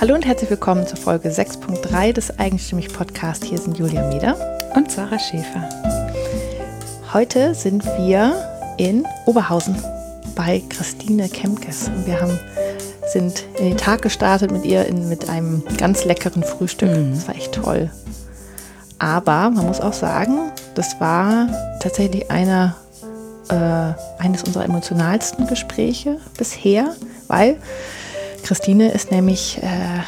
Hallo und herzlich willkommen zur Folge 6.3 des Eigenstimmig Podcasts. Hier sind Julia Meder und Sarah Schäfer. Heute sind wir in Oberhausen bei Christine Kemkes. Und wir haben, sind in den Tag gestartet mit ihr in, mit einem ganz leckeren Frühstück. Mhm. Das war echt toll. Aber man muss auch sagen, das war tatsächlich einer, äh, eines unserer emotionalsten Gespräche bisher, weil Christine ist nämlich äh,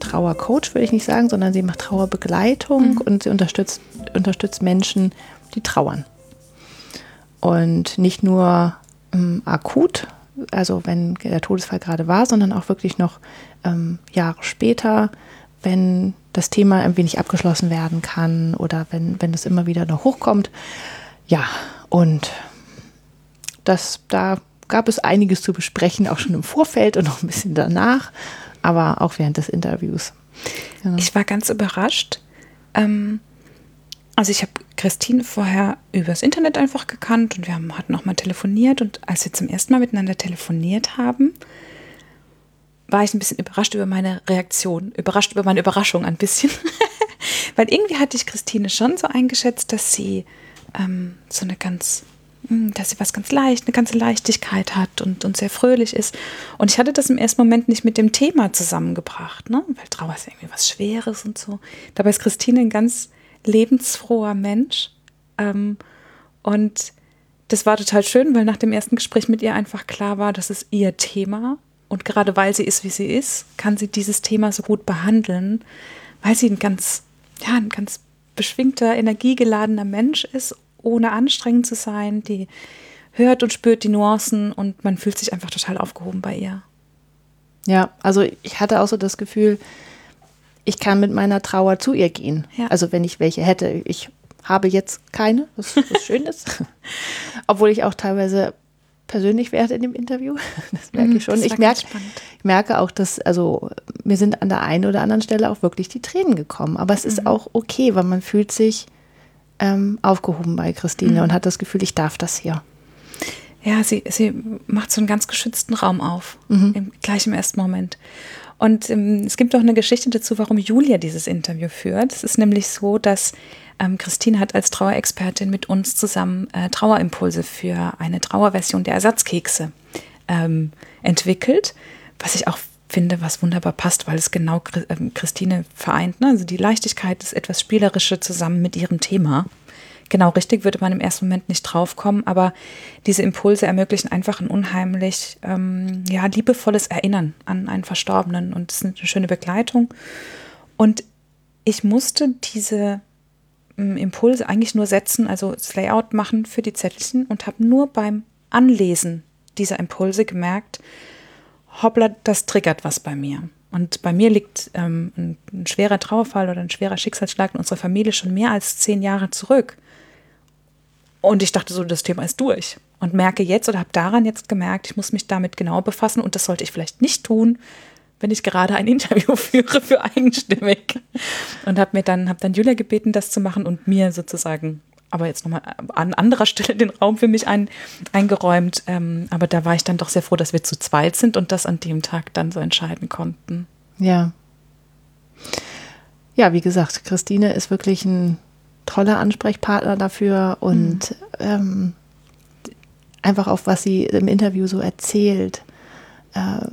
Trauercoach, würde ich nicht sagen, sondern sie macht Trauerbegleitung mhm. und sie unterstützt, unterstützt Menschen, die trauern. Und nicht nur ähm, akut, also wenn der Todesfall gerade war, sondern auch wirklich noch ähm, Jahre später, wenn das Thema ein wenig abgeschlossen werden kann oder wenn, wenn es immer wieder noch hochkommt. Ja, und das, da gab es einiges zu besprechen, auch schon im Vorfeld und noch ein bisschen danach, aber auch während des Interviews. Ja. Ich war ganz überrascht. Ähm, also ich habe Christine vorher übers Internet einfach gekannt und wir haben, hatten auch mal telefoniert und als wir zum ersten Mal miteinander telefoniert haben, war ich ein bisschen überrascht über meine Reaktion, überrascht über meine Überraschung ein bisschen. Weil irgendwie hatte ich Christine schon so eingeschätzt, dass sie ähm, so eine ganz dass sie was ganz leicht, eine ganze Leichtigkeit hat und, und sehr fröhlich ist. Und ich hatte das im ersten Moment nicht mit dem Thema zusammengebracht, ne? weil Trauer ist irgendwie was Schweres und so. Dabei ist Christine ein ganz lebensfroher Mensch. Ähm, und das war total schön, weil nach dem ersten Gespräch mit ihr einfach klar war, das ist ihr Thema. Und gerade weil sie ist, wie sie ist, kann sie dieses Thema so gut behandeln, weil sie ein ganz, ja, ein ganz beschwingter, energiegeladener Mensch ist ohne anstrengend zu sein. Die hört und spürt die Nuancen und man fühlt sich einfach total aufgehoben bei ihr. Ja, also ich hatte auch so das Gefühl, ich kann mit meiner Trauer zu ihr gehen. Ja. Also wenn ich welche hätte. Ich habe jetzt keine, was, was schön ist. Obwohl ich auch teilweise persönlich werde in dem Interview. Das merke ich mhm, schon. Ich merke, ich merke auch, dass, also mir sind an der einen oder anderen Stelle auch wirklich die Tränen gekommen. Aber es ist mhm. auch okay, weil man fühlt sich ähm, aufgehoben bei Christine mhm. und hat das Gefühl, ich darf das hier. Ja, sie, sie macht so einen ganz geschützten Raum auf, mhm. im, gleich im ersten Moment. Und ähm, es gibt auch eine Geschichte dazu, warum Julia dieses Interview führt. Es ist nämlich so, dass ähm, Christine hat als Trauerexpertin mit uns zusammen äh, Trauerimpulse für eine Trauerversion der Ersatzkekse ähm, entwickelt, was ich auch finde, was wunderbar passt, weil es genau ähm, Christine vereint. Ne? Also die Leichtigkeit ist etwas Spielerische zusammen mit ihrem Thema. Genau richtig würde man im ersten Moment nicht draufkommen, aber diese Impulse ermöglichen einfach ein unheimlich ähm, ja, liebevolles Erinnern an einen Verstorbenen und es ist eine schöne Begleitung. Und ich musste diese ähm, Impulse eigentlich nur setzen, also das Layout machen für die Zettelchen und habe nur beim Anlesen dieser Impulse gemerkt, hoppla, das triggert was bei mir. Und bei mir liegt ähm, ein, ein, schwerer Trauerfall oder ein schwerer Schicksalsschlag in unserer Familie schon mehr als zehn Jahre zurück. Und ich dachte so, das Thema ist durch. Und merke jetzt oder habe daran jetzt gemerkt, ich muss mich damit genau befassen und das sollte ich vielleicht nicht tun, wenn ich gerade ein Interview führe für eigenstimmig. Und habe mir dann, habe dann Julia gebeten, das zu machen und mir sozusagen aber jetzt nochmal an anderer Stelle den Raum für mich ein, eingeräumt. Ähm, aber da war ich dann doch sehr froh, dass wir zu zweit sind und das an dem Tag dann so entscheiden konnten. Ja. Ja, wie gesagt, Christine ist wirklich ein toller Ansprechpartner dafür und mhm. ähm, einfach auf was sie im Interview so erzählt. Äh,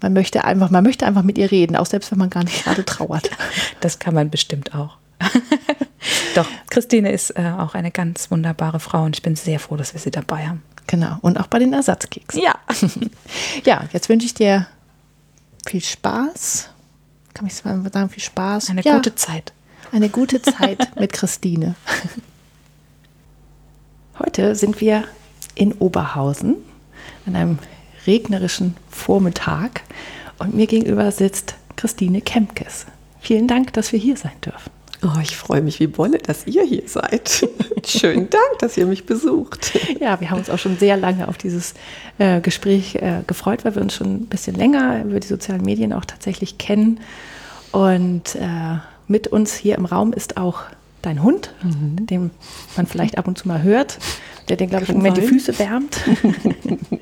man möchte einfach, man möchte einfach mit ihr reden, auch selbst wenn man gar nicht gerade trauert. Das kann man bestimmt auch. Doch, Christine ist äh, auch eine ganz wunderbare Frau und ich bin sehr froh, dass wir sie dabei haben. Genau, und auch bei den Ersatzkeksen. Ja. ja, jetzt wünsche ich dir viel Spaß. Kann ich sagen, viel Spaß. Eine ja, gute Zeit. Eine gute Zeit mit Christine. Heute sind wir in Oberhausen an einem regnerischen Vormittag und mir gegenüber sitzt Christine Kempkes. Vielen Dank, dass wir hier sein dürfen. Oh, ich freue mich wie Bolle, dass ihr hier seid. Schönen Dank, dass ihr mich besucht. Ja, wir haben uns auch schon sehr lange auf dieses äh, Gespräch äh, gefreut, weil wir uns schon ein bisschen länger über die sozialen Medien auch tatsächlich kennen. Und äh, mit uns hier im Raum ist auch dein Hund, mhm. den man vielleicht ab und zu mal hört, der den, glaube ich, im Moment die Füße wärmt.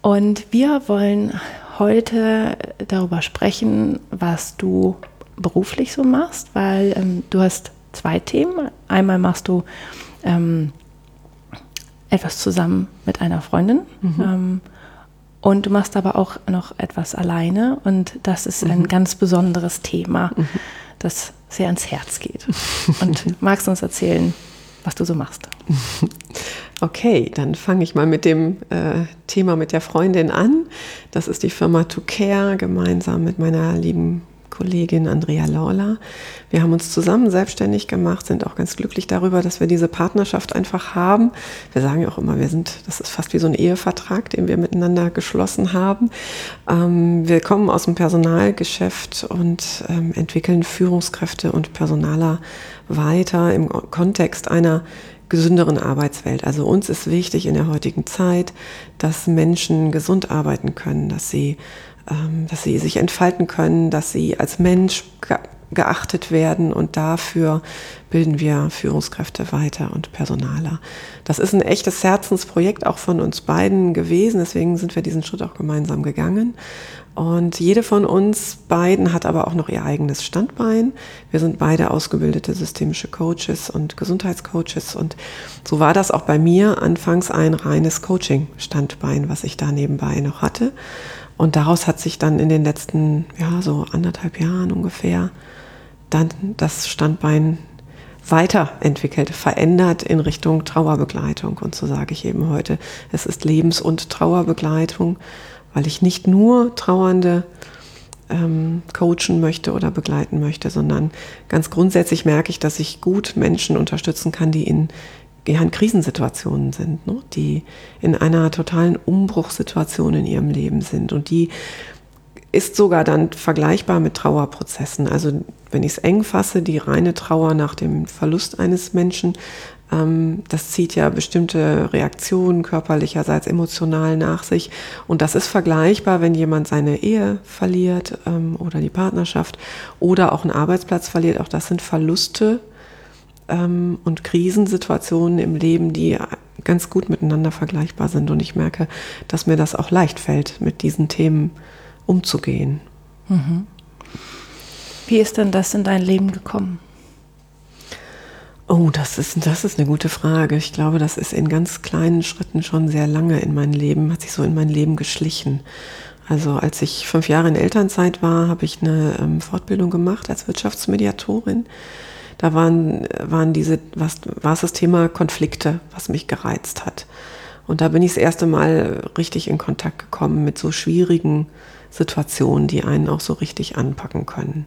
und wir wollen heute darüber sprechen, was du beruflich so machst, weil ähm, du hast zwei Themen. Einmal machst du ähm, etwas zusammen mit einer Freundin. Mhm. Ähm, und du machst aber auch noch etwas alleine und das ist mhm. ein ganz besonderes Thema, mhm. das sehr ans Herz geht. Und magst du uns erzählen, was du so machst? Okay, dann fange ich mal mit dem äh, Thema mit der Freundin an. Das ist die Firma To Care gemeinsam mit meiner lieben Kollegin Andrea Lawler. Wir haben uns zusammen selbstständig gemacht, sind auch ganz glücklich darüber, dass wir diese Partnerschaft einfach haben. Wir sagen ja auch immer, wir sind, das ist fast wie so ein Ehevertrag, den wir miteinander geschlossen haben. Ähm, wir kommen aus dem Personalgeschäft und ähm, entwickeln Führungskräfte und Personaler weiter im Kontext einer gesünderen Arbeitswelt. Also uns ist wichtig in der heutigen Zeit, dass Menschen gesund arbeiten können, dass sie dass sie sich entfalten können, dass sie als Mensch geachtet werden und dafür bilden wir Führungskräfte weiter und Personaler. Das ist ein echtes Herzensprojekt auch von uns beiden gewesen, deswegen sind wir diesen Schritt auch gemeinsam gegangen. Und jede von uns beiden hat aber auch noch ihr eigenes Standbein. Wir sind beide ausgebildete systemische Coaches und Gesundheitscoaches. Und so war das auch bei mir anfangs ein reines Coaching-Standbein, was ich da nebenbei noch hatte. Und daraus hat sich dann in den letzten, ja, so anderthalb Jahren ungefähr, dann das Standbein weiterentwickelt, verändert in Richtung Trauerbegleitung. Und so sage ich eben heute, es ist Lebens- und Trauerbegleitung, weil ich nicht nur Trauernde ähm, coachen möchte oder begleiten möchte, sondern ganz grundsätzlich merke ich, dass ich gut Menschen unterstützen kann, die in ja in Krisensituationen sind, ne? die in einer totalen Umbruchssituation in ihrem Leben sind. Und die ist sogar dann vergleichbar mit Trauerprozessen. Also wenn ich es eng fasse, die reine Trauer nach dem Verlust eines Menschen, ähm, das zieht ja bestimmte Reaktionen körperlicherseits, emotional nach sich. Und das ist vergleichbar, wenn jemand seine Ehe verliert ähm, oder die Partnerschaft oder auch einen Arbeitsplatz verliert. Auch das sind Verluste, ähm, und Krisensituationen im Leben, die ganz gut miteinander vergleichbar sind. Und ich merke, dass mir das auch leicht fällt, mit diesen Themen umzugehen. Mhm. Wie ist denn das in dein Leben gekommen? Oh, das ist, das ist eine gute Frage. Ich glaube, das ist in ganz kleinen Schritten schon sehr lange in mein Leben, hat sich so in mein Leben geschlichen. Also als ich fünf Jahre in Elternzeit war, habe ich eine ähm, Fortbildung gemacht als Wirtschaftsmediatorin da waren, waren diese, was, war es das Thema Konflikte, was mich gereizt hat. Und da bin ich das erste Mal richtig in Kontakt gekommen mit so schwierigen Situationen, die einen auch so richtig anpacken können.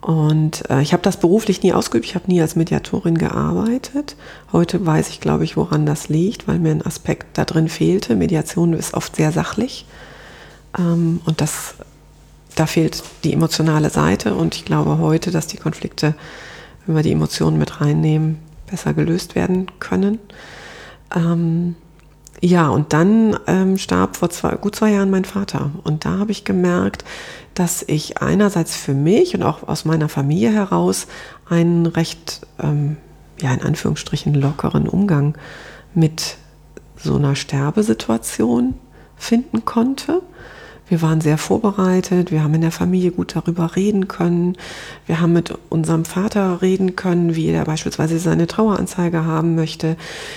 Und äh, ich habe das beruflich nie ausgeübt, ich habe nie als Mediatorin gearbeitet. Heute weiß ich, glaube ich, woran das liegt, weil mir ein Aspekt da drin fehlte. Mediation ist oft sehr sachlich. Ähm, und das, da fehlt die emotionale Seite. Und ich glaube heute, dass die Konflikte wenn wir die Emotionen mit reinnehmen, besser gelöst werden können. Ähm, ja, und dann ähm, starb vor zwei, gut zwei Jahren mein Vater. Und da habe ich gemerkt, dass ich einerseits für mich und auch aus meiner Familie heraus einen recht, ähm, ja, in Anführungsstrichen lockeren Umgang mit so einer Sterbesituation finden konnte. Wir waren sehr vorbereitet, wir haben in der Familie gut darüber reden können. Wir haben mit unserem Vater reden können, wie er beispielsweise seine Traueranzeige haben möchte.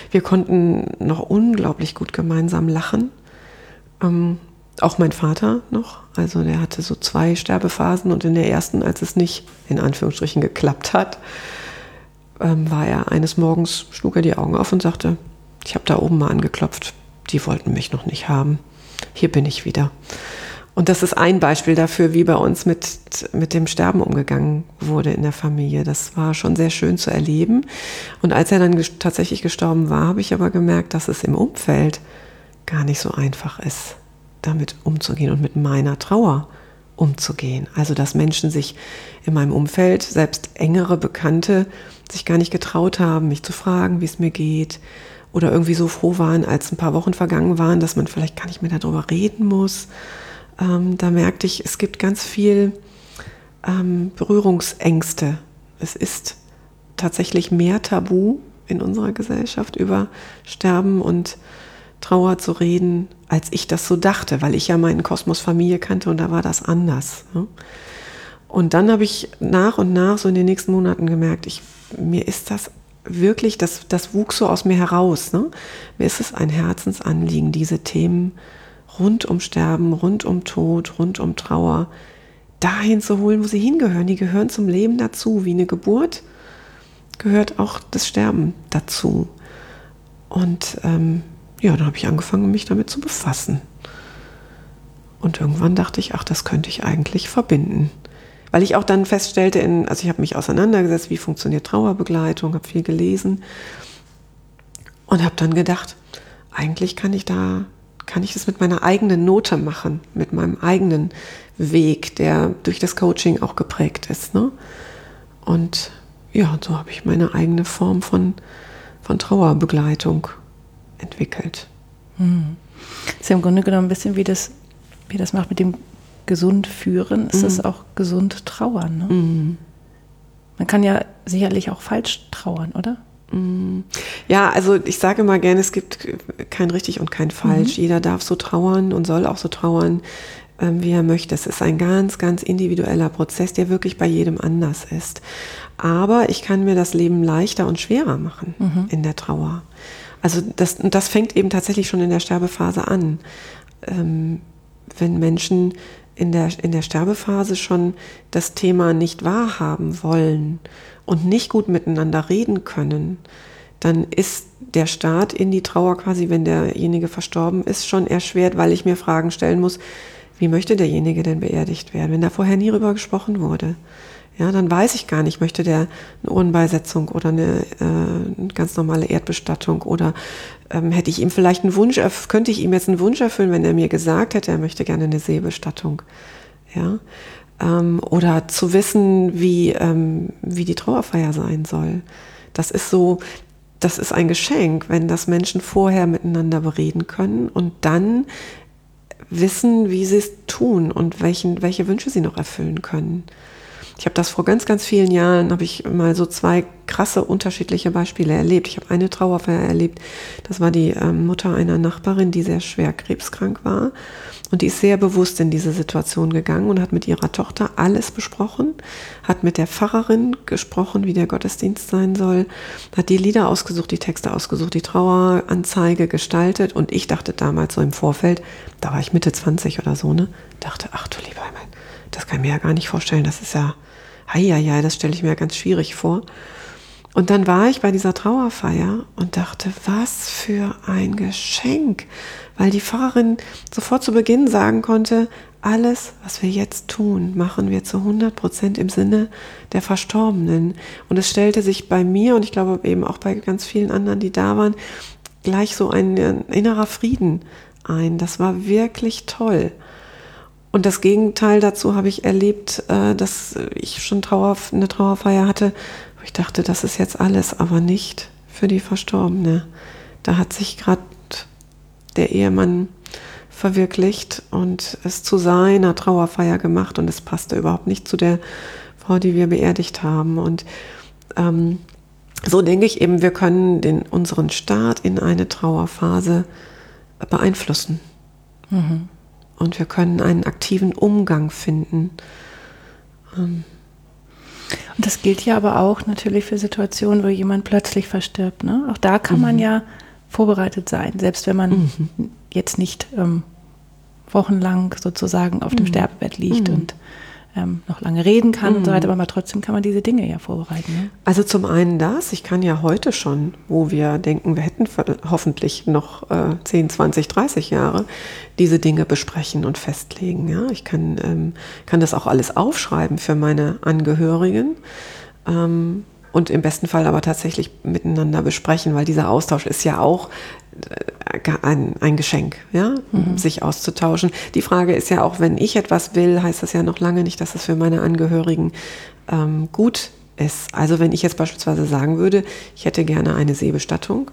Wir konnten noch unglaublich gut gemeinsam lachen. Ähm, auch mein Vater noch. Also der hatte so zwei Sterbephasen und in der ersten, als es nicht in Anführungsstrichen geklappt hat, ähm, war er eines Morgens, schlug er die Augen auf und sagte, ich habe da oben mal angeklopft, die wollten mich noch nicht haben. Hier bin ich wieder. Und das ist ein Beispiel dafür, wie bei uns mit, mit dem Sterben umgegangen wurde in der Familie. Das war schon sehr schön zu erleben. Und als er dann tatsächlich gestorben war, habe ich aber gemerkt, dass es im Umfeld gar nicht so einfach ist, damit umzugehen und mit meiner Trauer umzugehen. Also dass Menschen sich in meinem Umfeld, selbst engere Bekannte, sich gar nicht getraut haben, mich zu fragen, wie es mir geht. Oder irgendwie so froh waren, als ein paar Wochen vergangen waren, dass man vielleicht gar nicht mehr darüber reden muss ähm, da merkte ich, es gibt ganz viel ähm, Berührungsängste. Es ist tatsächlich mehr Tabu in unserer Gesellschaft über Sterben und Trauer zu reden, als ich das so dachte, weil ich ja meinen Kosmos Familie kannte und da war das anders. Ne? Und dann habe ich nach und nach so in den nächsten Monaten gemerkt, ich, mir ist das wirklich, das, das wuchs so aus mir heraus. Ne? Mir ist es ein Herzensanliegen, diese Themen rund um Sterben, rund um Tod, rund um Trauer dahin zu holen, wo sie hingehören. Die gehören zum Leben dazu, wie eine Geburt gehört auch das Sterben dazu. Und ähm, ja, dann habe ich angefangen, mich damit zu befassen. Und irgendwann dachte ich, ach, das könnte ich eigentlich verbinden. Weil ich auch dann feststellte, in, also ich habe mich auseinandergesetzt, wie funktioniert Trauerbegleitung, habe viel gelesen und habe dann gedacht, eigentlich kann ich da, kann ich das mit meiner eigenen Note machen, mit meinem eigenen Weg, der durch das Coaching auch geprägt ist. Ne? Und ja, so habe ich meine eigene Form von, von Trauerbegleitung entwickelt. Hm. Das ist ja im Grunde genommen ein bisschen wie das, wie das macht mit dem gesund führen, ist es mhm. auch gesund trauern. Ne? Mhm. Man kann ja sicherlich auch falsch trauern, oder? Mhm. Ja, also ich sage immer gerne, es gibt kein richtig und kein falsch. Mhm. Jeder darf so trauern und soll auch so trauern, ähm, wie er möchte. Es ist ein ganz, ganz individueller Prozess, der wirklich bei jedem anders ist. Aber ich kann mir das Leben leichter und schwerer machen mhm. in der Trauer. Also das, das fängt eben tatsächlich schon in der Sterbephase an. Ähm, wenn Menschen in der, in der Sterbephase schon das Thema nicht wahrhaben wollen und nicht gut miteinander reden können, dann ist der Start in die Trauer quasi, wenn derjenige verstorben ist, schon erschwert, weil ich mir Fragen stellen muss, wie möchte derjenige denn beerdigt werden, wenn da vorher nie drüber gesprochen wurde ja, dann weiß ich gar nicht, möchte der eine Urnenbeisetzung oder eine, äh, eine ganz normale Erdbestattung oder ähm, hätte ich ihm vielleicht einen Wunsch, könnte ich ihm jetzt einen Wunsch erfüllen, wenn er mir gesagt hätte, er möchte gerne eine Seebestattung. Ja, ähm, oder zu wissen, wie, ähm, wie die Trauerfeier sein soll. Das ist so, das ist ein Geschenk, wenn das Menschen vorher miteinander bereden können und dann wissen, wie sie es tun und welchen, welche Wünsche sie noch erfüllen können. Ich habe das vor ganz, ganz vielen Jahren, habe ich mal so zwei krasse unterschiedliche Beispiele erlebt. Ich habe eine Trauerfeier erlebt, das war die ähm, Mutter einer Nachbarin, die sehr schwer krebskrank war. Und die ist sehr bewusst in diese Situation gegangen und hat mit ihrer Tochter alles besprochen, hat mit der Pfarrerin gesprochen, wie der Gottesdienst sein soll, hat die Lieder ausgesucht, die Texte ausgesucht, die Traueranzeige gestaltet. Und ich dachte damals so im Vorfeld, da war ich Mitte 20 oder so, ne, dachte, ach du lieber Himmel, das kann ich mir ja gar nicht vorstellen, das ist ja ja, das stelle ich mir ganz schwierig vor. Und dann war ich bei dieser Trauerfeier und dachte, was für ein Geschenk, weil die Pfarrerin sofort zu Beginn sagen konnte, alles, was wir jetzt tun, machen wir zu 100 Prozent im Sinne der Verstorbenen. Und es stellte sich bei mir und ich glaube eben auch bei ganz vielen anderen, die da waren, gleich so ein innerer Frieden ein. Das war wirklich toll. Und das Gegenteil dazu habe ich erlebt, äh, dass ich schon Trauer, eine Trauerfeier hatte, ich dachte, das ist jetzt alles, aber nicht für die Verstorbene. Da hat sich gerade der Ehemann verwirklicht und es zu seiner Trauerfeier gemacht und es passte überhaupt nicht zu der Frau, die wir beerdigt haben. Und ähm, so denke ich eben, wir können den, unseren Start in eine Trauerphase beeinflussen. Mhm und wir können einen aktiven Umgang finden. Ähm. Und das gilt ja aber auch natürlich für Situationen, wo jemand plötzlich verstirbt. Ne? Auch da kann mhm. man ja vorbereitet sein, selbst wenn man mhm. jetzt nicht ähm, wochenlang sozusagen auf dem mhm. Sterbebett liegt mhm. und ähm, noch lange reden kann mhm. und so weiter, mhm. aber trotzdem kann man diese Dinge ja vorbereiten. Ne? Also zum einen das, ich kann ja heute schon, wo wir denken, wir hätten hoffentlich noch äh, 10, 20, 30 Jahre, diese Dinge besprechen und festlegen. Ja? Ich kann, ähm, kann das auch alles aufschreiben für meine Angehörigen. Ähm, und im besten Fall aber tatsächlich miteinander besprechen, weil dieser Austausch ist ja auch äh, ein, ein Geschenk, ja, mhm. sich auszutauschen. Die Frage ist ja auch, wenn ich etwas will, heißt das ja noch lange nicht, dass es für meine Angehörigen ähm, gut ist. Also wenn ich jetzt beispielsweise sagen würde, ich hätte gerne eine Seebestattung,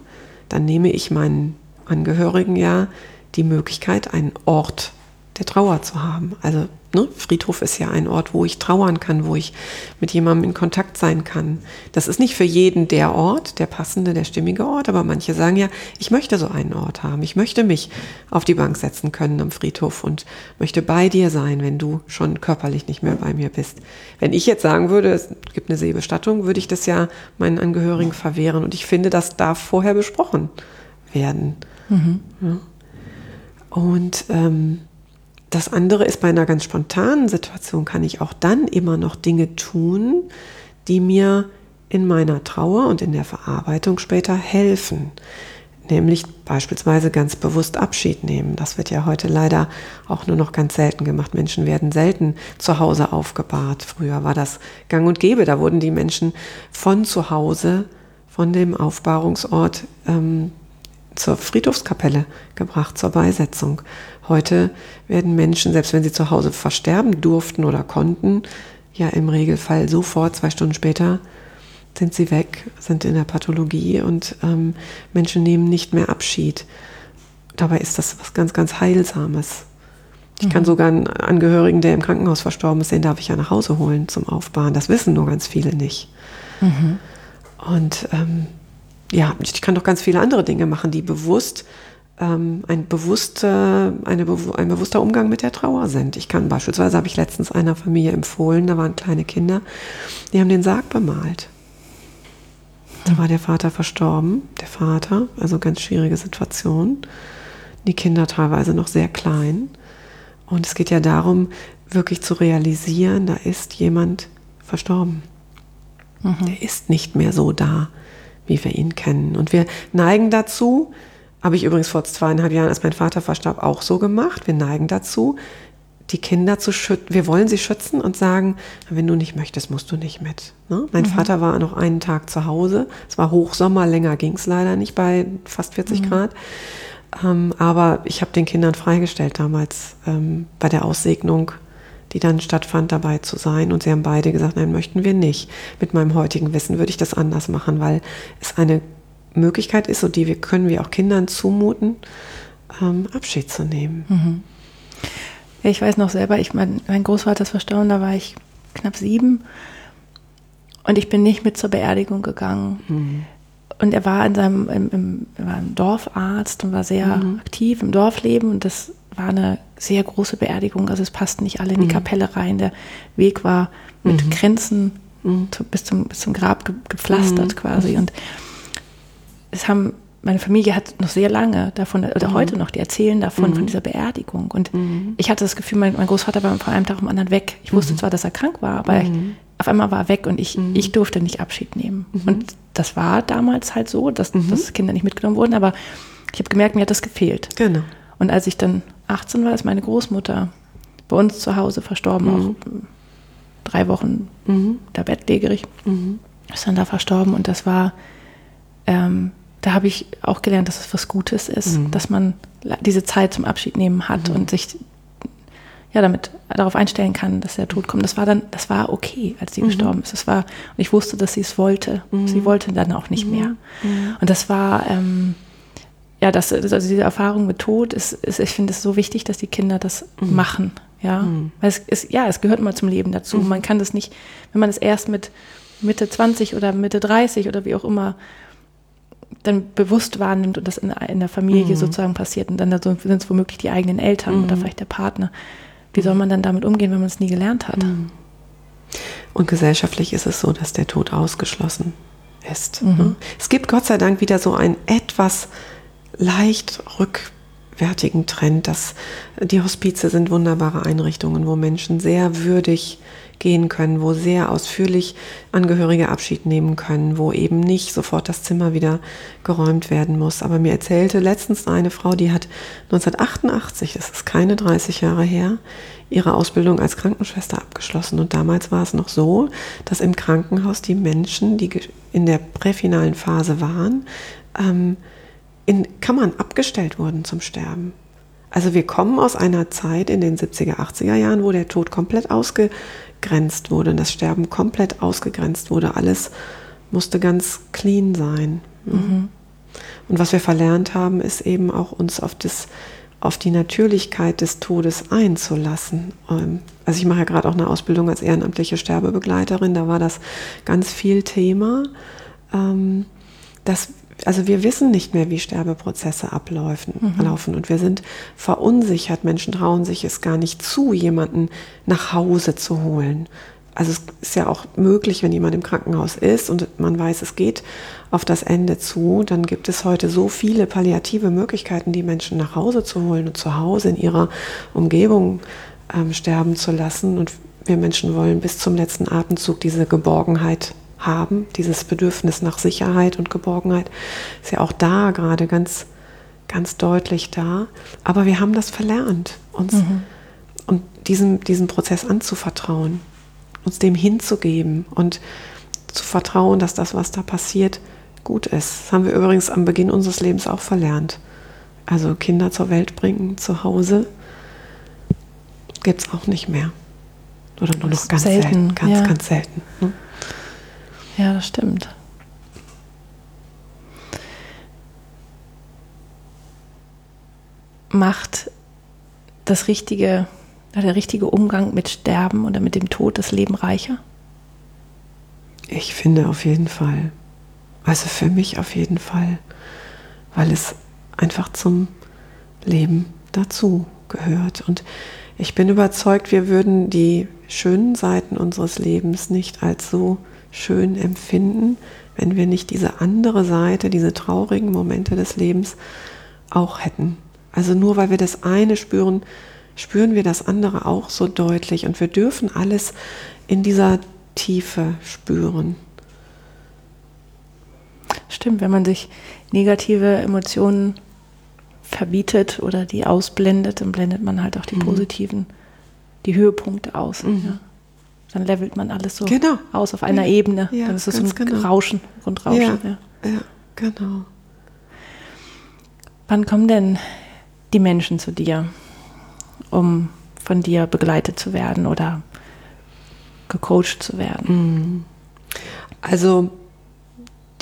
dann nehme ich meinen Angehörigen ja die Möglichkeit, einen Ort der Trauer zu haben. Also ne, Friedhof ist ja ein Ort, wo ich trauern kann, wo ich mit jemandem in Kontakt sein kann. Das ist nicht für jeden der Ort, der passende, der stimmige Ort, aber manche sagen ja, ich möchte so einen Ort haben. Ich möchte mich auf die Bank setzen können am Friedhof und möchte bei dir sein, wenn du schon körperlich nicht mehr bei mir bist. Wenn ich jetzt sagen würde, es gibt eine Seebestattung, würde ich das ja meinen Angehörigen verwehren. Und ich finde, das darf vorher besprochen werden. Mhm. Ja. Und ähm, das andere ist bei einer ganz spontanen Situation kann ich auch dann immer noch Dinge tun, die mir in meiner Trauer und in der Verarbeitung später helfen. Nämlich beispielsweise ganz bewusst Abschied nehmen. Das wird ja heute leider auch nur noch ganz selten gemacht. Menschen werden selten zu Hause aufgebahrt. Früher war das gang und gäbe. Da wurden die Menschen von zu Hause, von dem Aufbahrungsort ähm, zur Friedhofskapelle gebracht, zur Beisetzung. Heute werden Menschen, selbst wenn sie zu Hause versterben durften oder konnten, ja im Regelfall sofort, zwei Stunden später, sind sie weg, sind in der Pathologie und ähm, Menschen nehmen nicht mehr Abschied. Dabei ist das was ganz, ganz Heilsames. Ich kann mhm. sogar einen Angehörigen, der im Krankenhaus verstorben ist, den darf ich ja nach Hause holen zum Aufbauen. Das wissen nur ganz viele nicht. Mhm. Und ähm, ja, ich kann doch ganz viele andere Dinge machen, die bewusst ähm, ein, bewusster, eine, ein bewusster Umgang mit der Trauer sind. Ich kann beispielsweise, habe ich letztens einer Familie empfohlen, da waren kleine Kinder, die haben den Sarg bemalt. Da war der Vater verstorben, der Vater, also ganz schwierige Situation. Die Kinder teilweise noch sehr klein. Und es geht ja darum, wirklich zu realisieren, da ist jemand verstorben. Mhm. Der ist nicht mehr so da wie wir ihn kennen. Und wir neigen dazu, habe ich übrigens vor zweieinhalb Jahren, als mein Vater verstarb, auch so gemacht. Wir neigen dazu, die Kinder zu schützen. Wir wollen sie schützen und sagen, wenn du nicht möchtest, musst du nicht mit. Ne? Mein mhm. Vater war noch einen Tag zu Hause. Es war Hochsommer, länger ging es leider nicht bei fast 40 mhm. Grad. Ähm, aber ich habe den Kindern freigestellt damals ähm, bei der Aussegnung die dann stattfand, dabei zu sein. Und sie haben beide gesagt, nein, möchten wir nicht. Mit meinem heutigen Wissen würde ich das anders machen, weil es eine Möglichkeit ist und die wir, können wir auch Kindern zumuten, ähm, Abschied zu nehmen. Mhm. Ich weiß noch selber, ich mein, mein Großvater ist verstorben, da war ich knapp sieben und ich bin nicht mit zur Beerdigung gegangen. Mhm. Und er war in seinem, im, im, war ein Dorfarzt und war sehr mhm. aktiv im Dorfleben und das war eine sehr große Beerdigung. Also es passten nicht alle in die mhm. Kapelle rein. Der Weg war mit mhm. Grenzen mhm. bis, zum, bis zum Grab ge, gepflastert mhm. quasi. Und es haben, meine Familie hat noch sehr lange davon, oder mhm. heute noch, die erzählen davon, von dieser Beerdigung. Und ich hatte das Gefühl, mein, mein, Großvater war von einem Tag am anderen weg. Ich wusste zwar, dass er krank war, aber ich, auf einmal war er weg und ich, ich durfte nicht Abschied nehmen. Und das war damals halt so, dass, dass Kinder nicht mitgenommen wurden, aber ich habe gemerkt, mir hat das gefehlt. Genau. Und als ich dann 18 war, ist meine Großmutter bei uns zu Hause verstorben, mhm. auch drei Wochen mhm. da bettlägerig. Mhm. Ist dann da verstorben und das war, ähm, da habe ich auch gelernt, dass es was Gutes ist, mhm. dass man diese Zeit zum Abschied nehmen hat mhm. und sich ja damit darauf einstellen kann, dass der Tod kommt. Das war dann, das war okay, als sie mhm. gestorben ist. Das war, und ich wusste, dass sie es wollte. Sie wollte dann auch nicht mehr. Und das war, ähm, ja, das, also diese Erfahrung mit Tod ist, ist ich finde es so wichtig, dass die Kinder das mhm. machen. Ja, mhm. weil es ist, ja, es gehört immer zum Leben dazu. Mhm. Man kann das nicht, wenn man es erst mit Mitte 20 oder Mitte 30 oder wie auch immer dann bewusst wahrnimmt und das in, in der Familie mhm. sozusagen passiert und dann sind es womöglich die eigenen Eltern oder mhm. vielleicht der Partner. Wie soll man dann damit umgehen, wenn man es nie gelernt hat? Mhm. Und gesellschaftlich ist es so, dass der Tod ausgeschlossen ist. Ne? Es gibt Gott sei Dank wieder so ein etwas leicht rückwärtigen Trend, dass die Hospize sind wunderbare Einrichtungen, wo Menschen sehr würdig gehen können, wo sehr ausführlich Angehörige Abschied nehmen können, wo eben nicht sofort das Zimmer wieder geräumt werden muss. Aber mir erzählte letztens eine Frau, die hat 1988, das ist keine 30 Jahre her, ihre Ausbildung als Krankenschwester abgeschlossen. Und damals war es noch so, dass im Krankenhaus die Menschen, die in der präfinalen Phase waren, ähm, in Kammern abgestellt wurden zum Sterben. Also wir kommen aus einer Zeit in den 70er, 80er Jahren, wo der Tod komplett ausgegrenzt wurde und das Sterben komplett ausgegrenzt wurde. Alles musste ganz clean sein. Mhm. Und was wir verlernt haben, ist eben auch uns auf das auf die Natürlichkeit des Todes einzulassen. Ähm, also ich mache ja gerade auch eine Ausbildung als ehrenamtliche Sterbebegleiterin, da war das ganz viel Thema. Ähm, dass, also wir wissen nicht mehr, wie Sterbeprozesse ablaufen, mhm. laufen und wir sind verunsichert. Menschen trauen sich es gar nicht zu, jemanden nach Hause zu holen. Also es ist ja auch möglich, wenn jemand im Krankenhaus ist und man weiß, es geht auf das Ende zu, dann gibt es heute so viele palliative Möglichkeiten, die Menschen nach Hause zu holen und zu Hause in ihrer Umgebung ähm, sterben zu lassen. Und wir Menschen wollen bis zum letzten Atemzug diese Geborgenheit haben, dieses Bedürfnis nach Sicherheit und Geborgenheit ist ja auch da gerade ganz, ganz deutlich da. Aber wir haben das verlernt, uns mhm. und diesem, diesem Prozess anzuvertrauen uns dem hinzugeben und zu vertrauen, dass das, was da passiert, gut ist. Das haben wir übrigens am Beginn unseres Lebens auch verlernt. Also Kinder zur Welt bringen, zu Hause, gibt es auch nicht mehr. Oder nur noch ganz selten. selten ganz, ja. ganz selten. Ne? Ja, das stimmt. Macht das richtige der richtige Umgang mit Sterben oder mit dem Tod das Leben reicher? Ich finde auf jeden Fall. Also für mich auf jeden Fall, weil es einfach zum Leben dazu gehört. Und ich bin überzeugt, wir würden die schönen Seiten unseres Lebens nicht als so schön empfinden, wenn wir nicht diese andere Seite, diese traurigen Momente des Lebens auch hätten. Also nur weil wir das eine spüren, spüren wir das andere auch so deutlich und wir dürfen alles in dieser Tiefe spüren. Stimmt, wenn man sich negative Emotionen verbietet oder die ausblendet, dann blendet man halt auch die mhm. positiven, die Höhepunkte aus. Mhm. Ja. Dann levelt man alles so genau. aus auf einer ja. Ebene. Ja, dann ist es so ein genau. Rauschen, Grundrauschen. Ja, ja, genau. Wann kommen denn die Menschen zu dir? um von dir begleitet zu werden oder gecoacht zu werden? Mhm. Also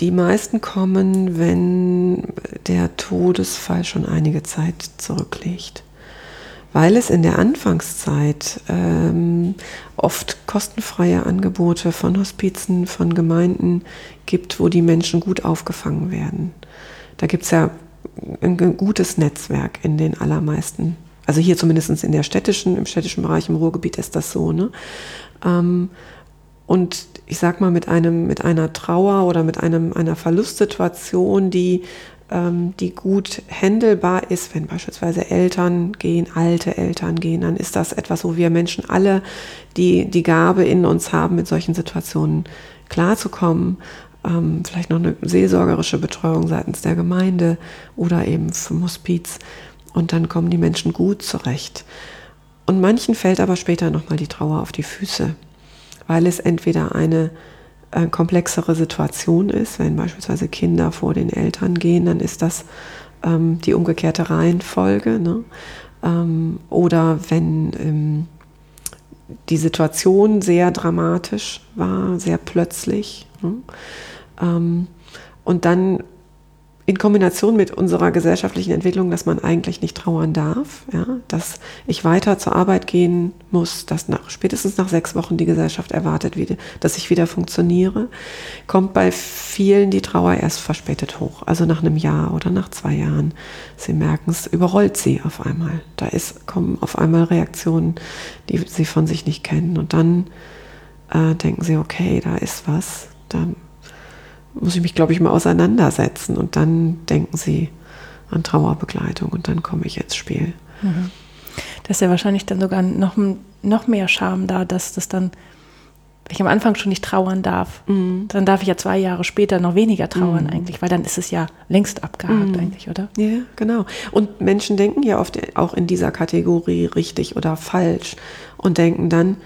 die meisten kommen, wenn der Todesfall schon einige Zeit zurückliegt. Weil es in der Anfangszeit ähm, oft kostenfreie Angebote von Hospizen, von Gemeinden gibt, wo die Menschen gut aufgefangen werden. Da gibt es ja ein gutes Netzwerk in den allermeisten also hier zumindest in der städtischen, im städtischen Bereich im Ruhrgebiet ist das so. Ne? Ähm, und ich sag mal, mit einem, mit einer Trauer oder mit einem, einer Verlustsituation, die, die gut händelbar ist, wenn beispielsweise Eltern gehen, alte Eltern gehen, dann ist das etwas, wo wir Menschen alle die, die Gabe in uns haben, mit solchen Situationen klarzukommen. Ähm, vielleicht noch eine seelsorgerische Betreuung seitens der Gemeinde oder eben vom Hospiz und dann kommen die Menschen gut zurecht. Und manchen fällt aber später nochmal die Trauer auf die Füße, weil es entweder eine äh, komplexere Situation ist, wenn beispielsweise Kinder vor den Eltern gehen, dann ist das ähm, die umgekehrte Reihenfolge. Ne? Ähm, oder wenn ähm, die Situation sehr dramatisch war, sehr plötzlich. Ne? Ähm, und dann in Kombination mit unserer gesellschaftlichen Entwicklung, dass man eigentlich nicht trauern darf, ja, dass ich weiter zur Arbeit gehen muss, dass nach, spätestens nach sechs Wochen die Gesellschaft erwartet, wie, dass ich wieder funktioniere, kommt bei vielen die Trauer erst verspätet hoch, also nach einem Jahr oder nach zwei Jahren. Sie merken es, überrollt sie auf einmal. Da ist, kommen auf einmal Reaktionen, die sie von sich nicht kennen und dann äh, denken sie, okay, da ist was, da muss ich mich, glaube ich, mal auseinandersetzen. Und dann denken sie an Trauerbegleitung und dann komme ich ins Spiel. Mhm. Das ist ja wahrscheinlich dann sogar noch, noch mehr Scham da, dass das dann, wenn ich am Anfang schon nicht trauern darf, mhm. dann darf ich ja zwei Jahre später noch weniger trauern mhm. eigentlich, weil dann ist es ja längst abgehakt mhm. eigentlich, oder? Ja, genau. Und Menschen denken ja oft auch in dieser Kategorie richtig oder falsch und denken dann,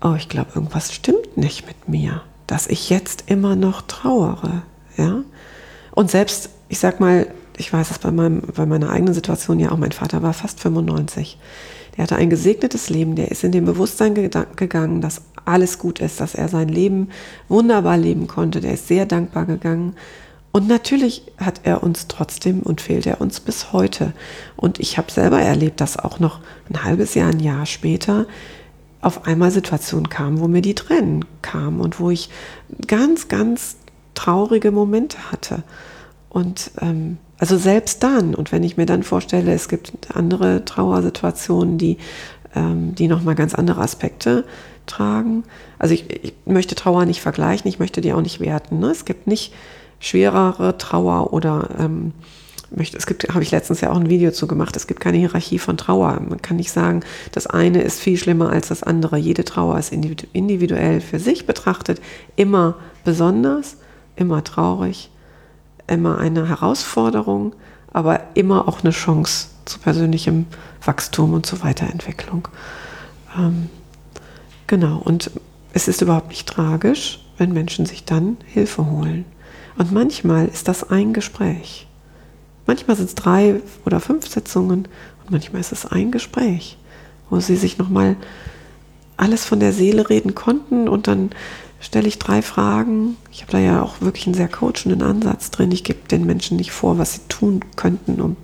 oh, ich glaube, irgendwas stimmt nicht mit mir dass ich jetzt immer noch trauere. Ja? Und selbst, ich sag mal, ich weiß es bei, meinem, bei meiner eigenen Situation ja auch, mein Vater war fast 95. Der hatte ein gesegnetes Leben, der ist in dem Bewusstsein gegangen, dass alles gut ist, dass er sein Leben wunderbar leben konnte. Der ist sehr dankbar gegangen. Und natürlich hat er uns trotzdem und fehlt er uns bis heute. Und ich habe selber erlebt, dass auch noch ein halbes Jahr, ein Jahr später auf einmal Situationen kamen, wo mir die Tränen kamen und wo ich ganz, ganz traurige Momente hatte. Und ähm, also selbst dann, und wenn ich mir dann vorstelle, es gibt andere Trauersituationen, die, ähm, die nochmal ganz andere Aspekte tragen. Also ich, ich, möchte Trauer nicht vergleichen, ich möchte die auch nicht werten. Ne? Es gibt nicht schwerere Trauer oder ähm, möchte, es gibt, habe ich letztens ja auch ein Video zu gemacht, es gibt keine Hierarchie von Trauer. Man kann nicht sagen, das eine ist viel schlimmer als das andere. Jede Trauer ist individuell für sich betrachtet, immer besonders, immer traurig, immer eine Herausforderung, aber immer auch eine Chance zu persönlichem Wachstum und zur Weiterentwicklung. Ähm, genau, und es ist überhaupt nicht tragisch, wenn Menschen sich dann Hilfe holen. Und manchmal ist das ein Gespräch. Manchmal sind es drei oder fünf Sitzungen und manchmal ist es ein Gespräch, wo sie sich nochmal alles von der Seele reden konnten und dann stelle ich drei Fragen. Ich habe da ja auch wirklich einen sehr coachenden Ansatz drin. Ich gebe den Menschen nicht vor, was sie tun könnten, um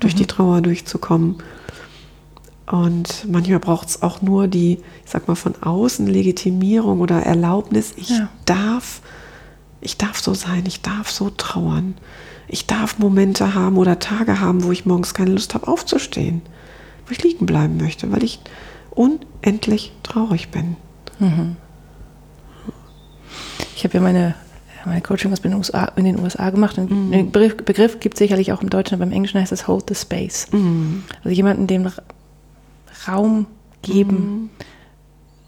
durch mhm. die Trauer durchzukommen. Und manchmal braucht es auch nur die, ich sag mal, von außen Legitimierung oder Erlaubnis. Ich ja. darf ich darf so sein, ich darf so trauern. Ich darf Momente haben oder Tage haben, wo ich morgens keine Lust habe aufzustehen, wo ich liegen bleiben möchte, weil ich unendlich traurig bin. Mhm. Ich habe ja meine, meine Coaching was in den USA, in den USA gemacht. Und mhm. Den Begriff, Begriff gibt es sicherlich auch im Deutschen, aber im Englischen heißt es Hold the Space. Mhm. Also jemanden dem Raum geben. Mhm.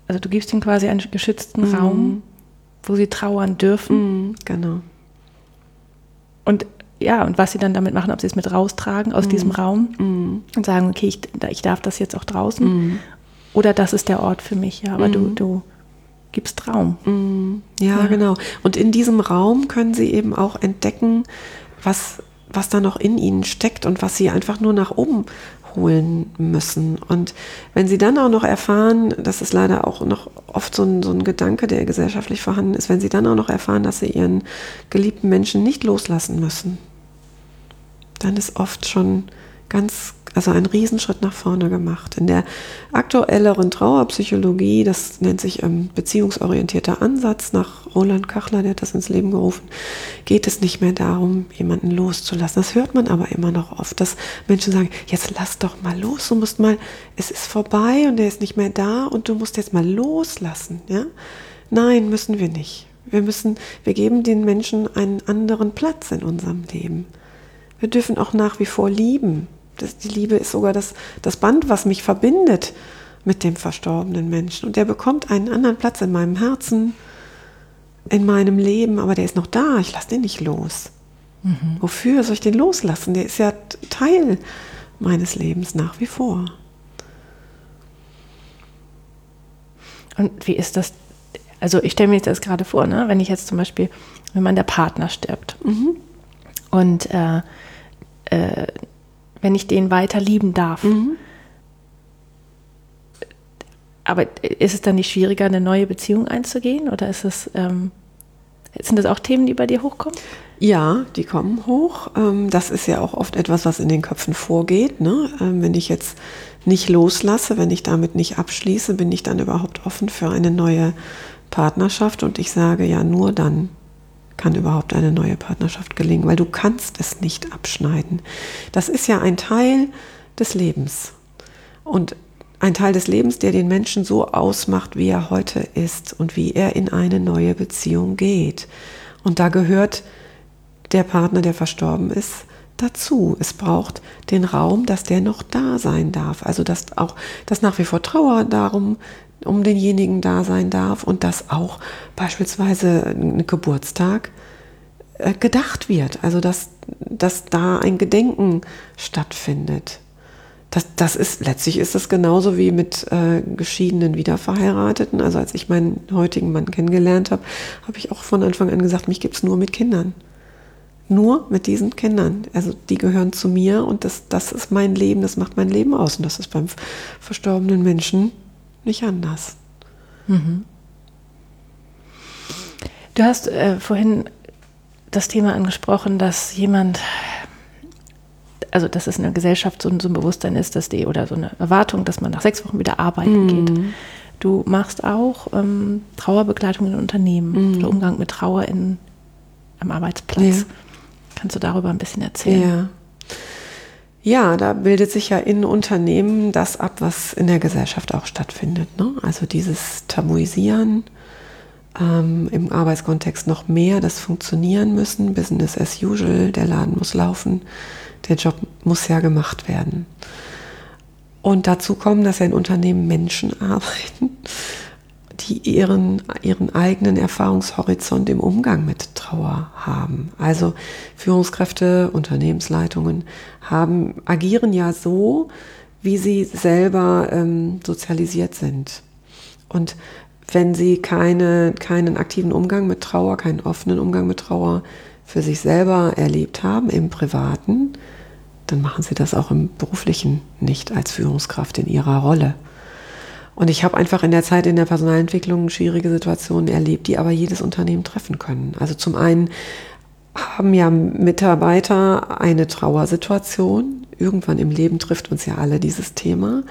Also du gibst ihm quasi einen geschützten mhm. Raum wo sie trauern dürfen. Mm, genau. Und ja, und was sie dann damit machen, ob sie es mit raustragen aus mm. diesem Raum mm. und sagen, okay, ich, ich darf das jetzt auch draußen. Mm. Oder das ist der Ort für mich, ja, aber du, mm. du gibst Raum. Mm. Ja, ja, genau. Und in diesem Raum können sie eben auch entdecken, was, was da noch in ihnen steckt und was sie einfach nur nach oben holen müssen. Und wenn sie dann auch noch erfahren, das ist leider auch noch oft so ein, so ein Gedanke, der gesellschaftlich vorhanden ist, wenn sie dann auch noch erfahren, dass sie ihren geliebten Menschen nicht loslassen müssen, dann ist oft schon ganz, also ein Riesenschritt nach vorne gemacht. In der aktuelleren Trauerpsychologie, das nennt sich ähm, beziehungsorientierter Ansatz nach Roland Kachler, der hat das ins Leben gerufen, geht es nicht mehr darum, jemanden loszulassen. Das hört man aber immer noch oft, dass Menschen sagen, jetzt lass doch mal los, du musst mal, es ist vorbei und er ist nicht mehr da und du musst jetzt mal loslassen. Ja? Nein, müssen wir nicht. Wir müssen, wir geben den Menschen einen anderen Platz in unserem Leben. Wir dürfen auch nach wie vor lieben. Das, die Liebe ist sogar das, das Band, was mich verbindet mit dem verstorbenen Menschen. Und der bekommt einen anderen Platz in meinem Herzen, in meinem Leben, aber der ist noch da. Ich lasse den nicht los. Mhm. Wofür soll ich den loslassen? Der ist ja Teil meines Lebens nach wie vor. Und wie ist das? Also ich stelle mir jetzt gerade vor, ne? wenn ich jetzt zum Beispiel, wenn man der Partner stirbt mhm. Und äh, äh, wenn ich den weiter lieben darf. Mhm. Aber ist es dann nicht schwieriger, eine neue Beziehung einzugehen? Oder ist es, ähm, sind das auch Themen, die bei dir hochkommen? Ja, die kommen hoch. Ähm, das ist ja auch oft etwas, was in den Köpfen vorgeht. Ne? Ähm, wenn ich jetzt nicht loslasse, wenn ich damit nicht abschließe, bin ich dann überhaupt offen für eine neue Partnerschaft? Und ich sage ja nur dann, kann überhaupt eine neue Partnerschaft gelingen, weil du kannst es nicht abschneiden. Das ist ja ein Teil des Lebens. Und ein Teil des Lebens, der den Menschen so ausmacht, wie er heute ist und wie er in eine neue Beziehung geht. Und da gehört der Partner, der verstorben ist, dazu. Es braucht den Raum, dass der noch da sein darf. Also dass auch, dass nach wie vor Trauer darum um denjenigen da sein darf und dass auch beispielsweise ein Geburtstag äh, gedacht wird. Also dass, dass da ein Gedenken stattfindet. Das, das ist, letztlich ist das genauso wie mit äh, geschiedenen Wiederverheirateten. Also als ich meinen heutigen Mann kennengelernt habe, habe ich auch von Anfang an gesagt, mich gibt es nur mit Kindern. Nur mit diesen Kindern. Also die gehören zu mir und das, das ist mein Leben, das macht mein Leben aus. Und das ist beim verstorbenen Menschen nicht anders. Mhm. Du hast äh, vorhin das Thema angesprochen, dass jemand, also dass es in der Gesellschaft so, so ein Bewusstsein ist, dass die oder so eine Erwartung, dass man nach sechs Wochen wieder arbeiten Mhm. geht. Du machst auch ähm, Trauerbegleitung in Unternehmen Mhm. oder Umgang mit Trauer in, am Arbeitsplatz. Ja. Kannst du darüber ein bisschen erzählen? Ja. Ja, da bildet sich ja in Unternehmen das ab, was in der Gesellschaft auch stattfindet. Ne? Also dieses Tabuisieren, ähm, im Arbeitskontext noch mehr das Funktionieren müssen, Business as usual, der Laden muss laufen, der Job muss ja gemacht werden. Und dazu kommen, dass ja in Unternehmen Menschen arbeiten, die ihren, ihren eigenen Erfahrungshorizont im Umgang mit Trauer haben. Also Führungskräfte, Unternehmensleitungen haben, agieren ja so, wie sie selber ähm, sozialisiert sind. Und wenn sie keine, keinen aktiven Umgang mit Trauer, keinen offenen Umgang mit Trauer für sich selber erlebt haben, im Privaten, dann machen sie das auch im beruflichen nicht als Führungskraft in ihrer Rolle. Und ich habe einfach in der Zeit in der Personalentwicklung schwierige Situationen erlebt, die aber jedes Unternehmen treffen können. Also zum einen haben ja Mitarbeiter eine Trauersituation. Irgendwann im Leben trifft uns ja alle dieses Thema.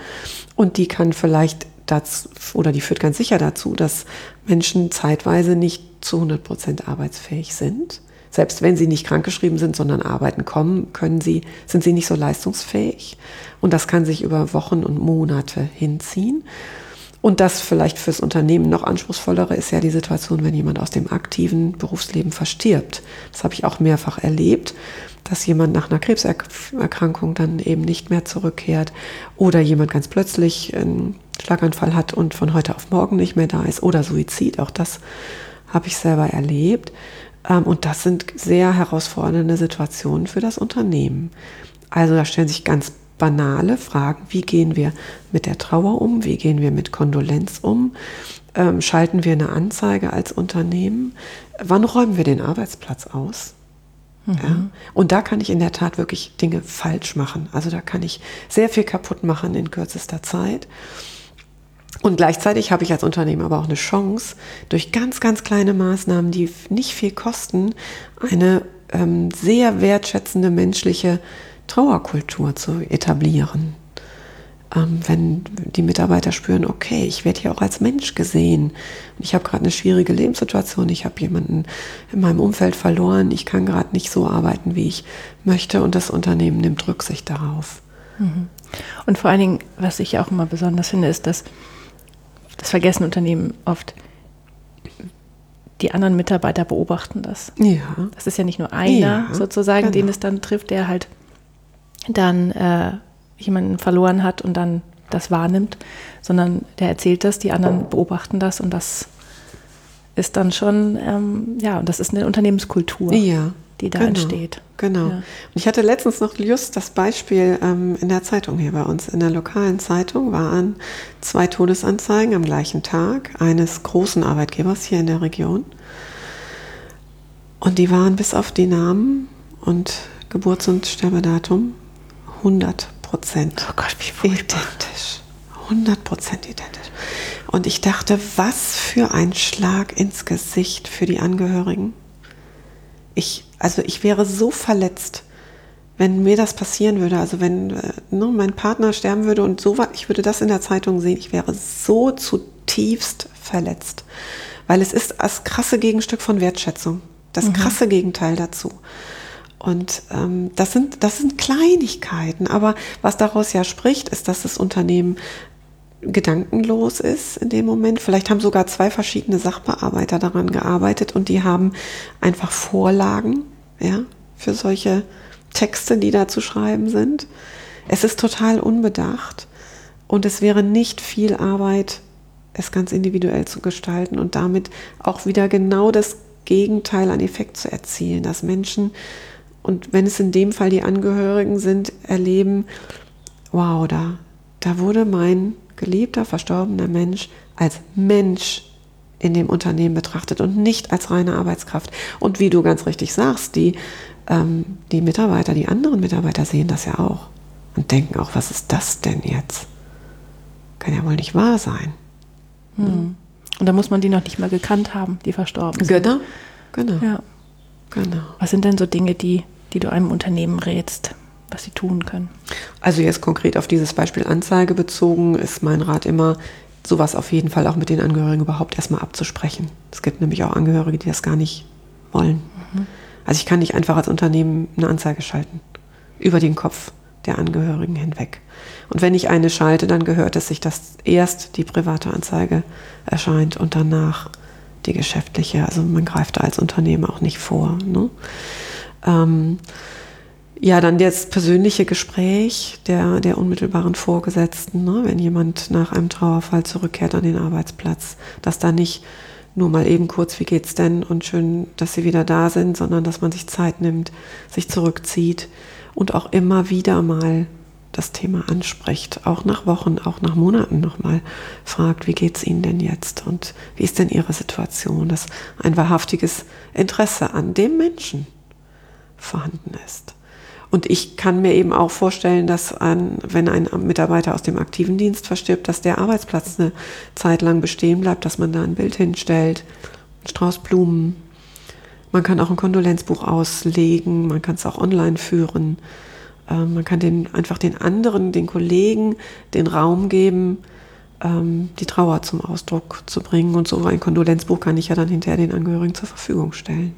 Und die kann vielleicht dazu, oder die führt ganz sicher dazu, dass Menschen zeitweise nicht zu 100 Prozent arbeitsfähig sind. Selbst wenn sie nicht krankgeschrieben sind, sondern arbeiten kommen, können sie, sind sie nicht so leistungsfähig. Und das kann sich über Wochen und Monate hinziehen. Und das vielleicht fürs Unternehmen noch anspruchsvollere ist ja die Situation, wenn jemand aus dem aktiven Berufsleben verstirbt. Das habe ich auch mehrfach erlebt, dass jemand nach einer Krebserkrankung dann eben nicht mehr zurückkehrt oder jemand ganz plötzlich einen Schlaganfall hat und von heute auf morgen nicht mehr da ist oder Suizid. Auch das habe ich selber erlebt. Ähm, Und das sind sehr herausfordernde Situationen für das Unternehmen. Also da stellen sich ganz banale Fragen. Wie gehen wir mit der Trauer um? Wie gehen wir mit Kondolenz um? Ähm, Schalten wir eine Anzeige als Unternehmen? Wann räumen wir den Arbeitsplatz aus? Ja. Und da kann ich in der Tat wirklich Dinge falsch machen. Also da kann ich sehr viel kaputt machen in kürzester Zeit. Und gleichzeitig habe ich als Unternehmen aber auch eine Chance, durch ganz, ganz kleine Maßnahmen, die nicht viel kosten, eine ähm, sehr wertschätzende menschliche Trauerkultur zu etablieren. Ähm, wenn die Mitarbeiter spüren, okay, ich werde hier auch als Mensch gesehen. Ich habe gerade eine schwierige Lebenssituation, ich habe jemanden in meinem Umfeld verloren, ich kann gerade nicht so arbeiten, wie ich möchte und das Unternehmen nimmt Rücksicht darauf. Und vor allen Dingen, was ich auch immer besonders finde, ist, dass das vergessen Unternehmen oft, die anderen Mitarbeiter beobachten das. Ja. Das ist ja nicht nur einer Ja, sozusagen, den genau. es dann trifft, der halt dann äh, jemanden verloren hat und dann das wahrnimmt, sondern der erzählt das, die anderen beobachten das und das ist dann schon, ähm, ja, und das ist eine Unternehmenskultur, Ja, die da genau, entsteht. Genau. Ja. Und ich hatte letztens noch just das Beispiel ähm, in der Zeitung hier bei uns, in der lokalen Zeitung waren zwei Todesanzeigen am gleichen Tag eines großen Arbeitgebers hier in der Region. Und die waren bis auf die Namen und Geburts- und Sterbedatum 100 Prozent Oh Gott, wie furchtbar. identisch. 100 Prozent identisch. Und ich dachte, was für ein Schlag ins Gesicht für die Angehörigen. Ich, also ich wäre so verletzt, wenn mir das passieren würde. Also wenn äh, ne, mein Partner sterben würde und so was, ich würde das in der Zeitung sehen, ich wäre so zutiefst verletzt. Weil es ist das krasse Gegenstück von Wertschätzung. Das krasse Gegenteil dazu. Und ähm, das, sind, das sind Kleinigkeiten, aber was daraus ja spricht, ist, dass das Unternehmen gedankenlos ist in dem Moment. Vielleicht haben sogar zwei verschiedene Sachbearbeiter daran gearbeitet und die haben einfach Vorlagen ja, für solche Texte, die da zu schreiben sind. Es ist total unbedacht und es wäre nicht viel Arbeit, es ganz individuell zu gestalten und damit auch wieder genau das Gegenteil an Effekt zu erzielen, dass Menschen, und wenn es in dem Fall die Angehörigen sind, erleben, wow, da, da wurde mein geliebter, verstorbener Mensch als Mensch in dem Unternehmen betrachtet und nicht als reine Arbeitskraft. Und wie du ganz richtig sagst, die, ähm, die Mitarbeiter, die anderen Mitarbeiter sehen das ja auch und denken auch, was ist das denn jetzt? Kann ja wohl nicht wahr sein. Und da muss man die noch nicht mal gekannt haben, die verstorben sind. Genau, genau. Ja. Genau. Was sind denn so Dinge, die, die du einem Unternehmen rätst, was sie tun können? Also jetzt konkret auf dieses Beispiel Anzeige bezogen ist mein Rat immer, sowas auf jeden Fall auch mit den Angehörigen überhaupt erstmal abzusprechen. Es gibt nämlich auch Angehörige, die das gar nicht wollen. Mhm. Also ich kann nicht einfach als Unternehmen eine Anzeige schalten. Über den Kopf der Angehörigen hinweg. Und wenn ich eine schalte, dann gehört es sich, dass erst die private Anzeige erscheint und danach die geschäftliche. Also man greift da als Unternehmen auch nicht vor. Ne? Ähm, ja, dann das persönliche Gespräch der, der unmittelbaren Vorgesetzten, ne? wenn jemand nach einem Trauerfall zurückkehrt an den Arbeitsplatz, dass da nicht nur mal eben kurz, wie geht's denn und schön, dass sie wieder da sind, sondern dass man sich Zeit nimmt, sich zurückzieht und auch immer wieder mal das Thema anspricht, auch nach Wochen, auch nach Monaten nochmal fragt, wie geht's Ihnen denn jetzt und wie ist denn Ihre Situation, dass ein wahrhaftiges Interesse an dem Menschen vorhanden ist. Und ich kann mir eben auch vorstellen, dass ein, wenn ein Mitarbeiter aus dem aktiven Dienst verstirbt, dass der Arbeitsplatz eine Zeit lang bestehen bleibt, dass man da ein Bild hinstellt, einen Strauß Blumen. Man kann auch ein Kondolenzbuch auslegen, man kann es auch online führen. Ähm, man kann den, einfach den anderen, den Kollegen, den Raum geben, ähm, die Trauer zum Ausdruck zu bringen. Und so ein Kondolenzbuch kann ich ja dann hinterher den Angehörigen zur Verfügung stellen.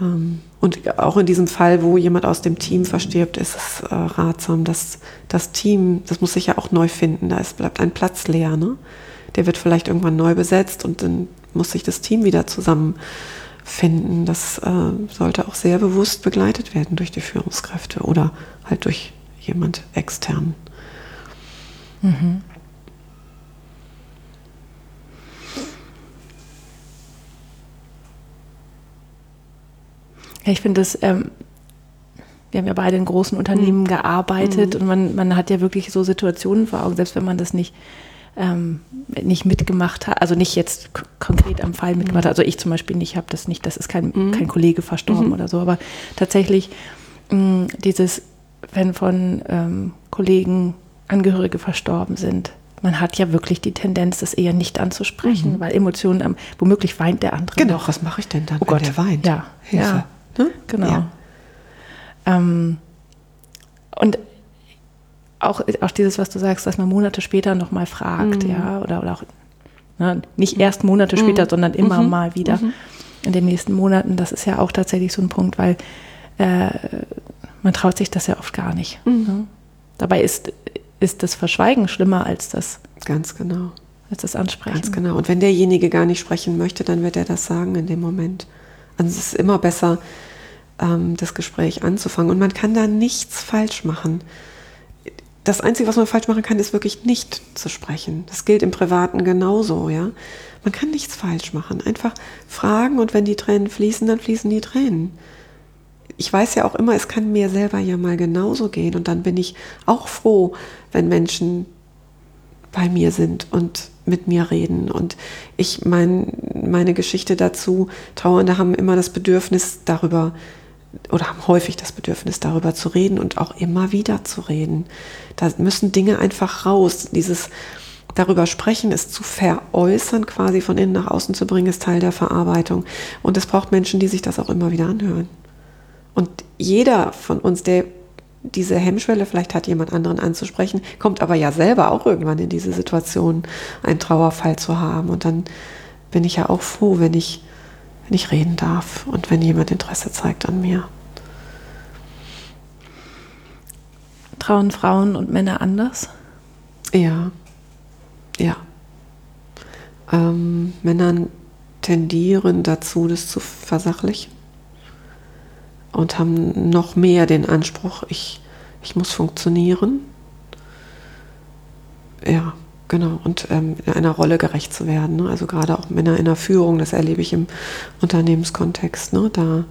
Ähm, und auch in diesem Fall, wo jemand aus dem Team verstirbt, ist es äh, ratsam, dass das Team, das muss sich ja auch neu finden, da ist, bleibt ein Platz leer. Ne? Der wird vielleicht irgendwann neu besetzt und dann muss sich das Team wieder zusammenfinden. Das äh, sollte auch sehr bewusst begleitet werden durch die Führungskräfte oder halt durch jemand extern. Mhm. Ja, ich finde das, ähm, wir haben ja beide in großen Unternehmen mhm. gearbeitet mhm. und man, man hat ja wirklich so Situationen vor Augen, selbst wenn man das nicht, ähm, nicht mitgemacht hat, also nicht jetzt konkret am Fall mitgemacht hat, also ich zum Beispiel nicht, habe das nicht, das ist kein, mhm. kein Kollege verstorben mhm. oder so, aber tatsächlich mh, dieses, wenn von ähm, Kollegen Angehörige verstorben sind, man hat ja wirklich die Tendenz, das eher nicht anzusprechen, mhm. weil Emotionen, womöglich weint der andere. Genau, noch. was mache ich denn dann, oh wenn Gott. der weint? Ja, Hilfe. Ja. Ne? Genau. Ja. Ähm, und auch, auch dieses, was du sagst, dass man Monate später nochmal fragt, mhm. ja, oder, oder auch ne, nicht erst Monate später, mhm. sondern immer mhm. mal wieder mhm. in den nächsten Monaten, das ist ja auch tatsächlich so ein Punkt, weil äh, man traut sich das ja oft gar nicht. Mhm. Ne? Dabei ist, ist das Verschweigen schlimmer als das. Ganz genau. Als das Ansprechen. Ganz genau. Und wenn derjenige gar nicht sprechen möchte, dann wird er das sagen in dem Moment. Also es ist immer besser, ähm, das Gespräch anzufangen. Und man kann da nichts falsch machen. Das Einzige, was man falsch machen kann, ist wirklich nicht zu sprechen. Das gilt im Privaten genauso, ja. Man kann nichts falsch machen. Einfach fragen und wenn die Tränen fließen, dann fließen die Tränen. Ich weiß ja auch immer, es kann mir selber ja mal genauso gehen und dann bin ich auch froh, wenn Menschen bei mir sind und mit mir reden. Und ich mein, meine Geschichte dazu, Trauernde haben immer das Bedürfnis darüber, oder haben häufig das Bedürfnis darüber zu reden und auch immer wieder zu reden. Da müssen Dinge einfach raus. Dieses darüber sprechen, es zu veräußern, quasi von innen nach außen zu bringen, ist Teil der Verarbeitung. Und es braucht Menschen, die sich das auch immer wieder anhören. Und jeder von uns, der diese Hemmschwelle vielleicht hat, jemand anderen anzusprechen, kommt aber ja selber auch irgendwann in diese Situation, einen Trauerfall zu haben. Und dann bin ich ja auch froh, wenn ich, wenn ich reden darf und wenn jemand Interesse zeigt an mir. Trauen Frauen und Männer anders? Ja, ja. Ähm, Männer tendieren dazu, das zu versachlichen und haben noch mehr den Anspruch, ich, ich muss funktionieren. Ja, genau. Und ähm, in einer Rolle gerecht zu werden. Ne? Also gerade auch Männer in der Führung, das erlebe ich im Unternehmenskontext. Ne? Da